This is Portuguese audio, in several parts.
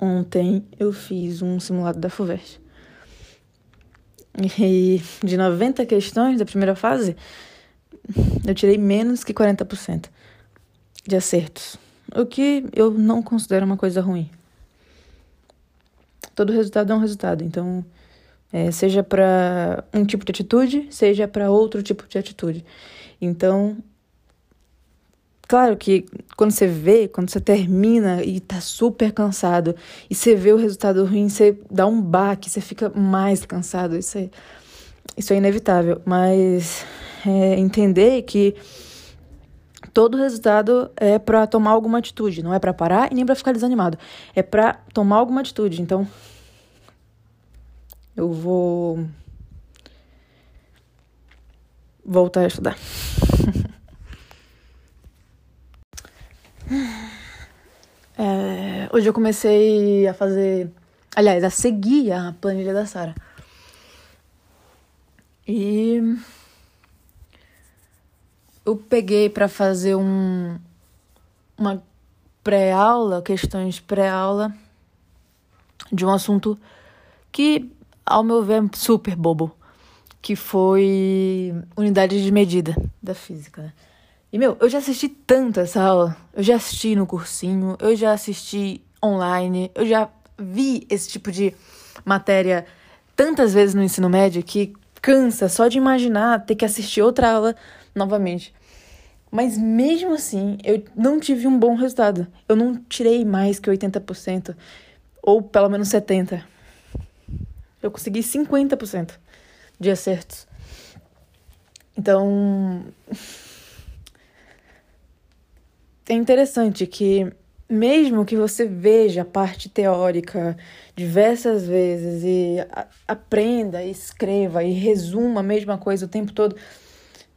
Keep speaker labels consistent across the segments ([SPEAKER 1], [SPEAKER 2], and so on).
[SPEAKER 1] Ontem eu fiz um simulado da FUVEST. E de 90 questões da primeira fase, eu tirei menos que 40% de acertos. O que eu não considero uma coisa ruim. Todo resultado é um resultado, então, é, seja para um tipo de atitude, seja para outro tipo de atitude. Então, Claro que quando você vê, quando você termina e tá super cansado, e você vê o resultado ruim, você dá um baque, você fica mais cansado. Isso é, isso é inevitável. Mas é, entender que todo resultado é para tomar alguma atitude, não é para parar e nem para ficar desanimado. É para tomar alguma atitude. Então, eu vou voltar a estudar. É, hoje eu comecei a fazer. Aliás, a seguir a planilha da Sara. E. Eu peguei para fazer um. Uma pré-aula, questões pré-aula, de um assunto que, ao meu ver, é super bobo. Que foi unidade de medida da física, né? E, meu, eu já assisti tanto essa aula. Eu já assisti no cursinho, eu já assisti online, eu já vi esse tipo de matéria tantas vezes no ensino médio que cansa só de imaginar ter que assistir outra aula novamente. Mas mesmo assim, eu não tive um bom resultado. Eu não tirei mais que 80%, ou pelo menos 70%. Eu consegui 50% de acertos. Então, é interessante que, mesmo que você veja a parte teórica diversas vezes e aprenda, escreva e resuma a mesma coisa o tempo todo,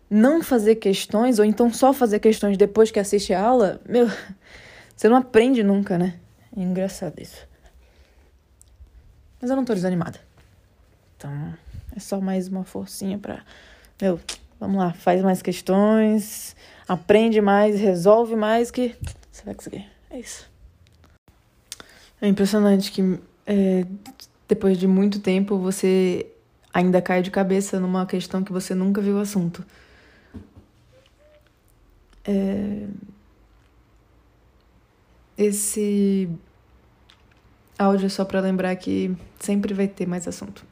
[SPEAKER 1] não fazer questões, ou então só fazer questões depois que assiste a aula, meu, você não aprende nunca, né? É engraçado isso. Mas eu não tô desanimada. Então, é só mais uma forcinha pra. Meu, vamos lá, faz mais questões aprende mais, resolve mais que você vai conseguir. É isso. É impressionante que é, depois de muito tempo você ainda cai de cabeça numa questão que você nunca viu o assunto. É... Esse áudio é só para lembrar que sempre vai ter mais assunto.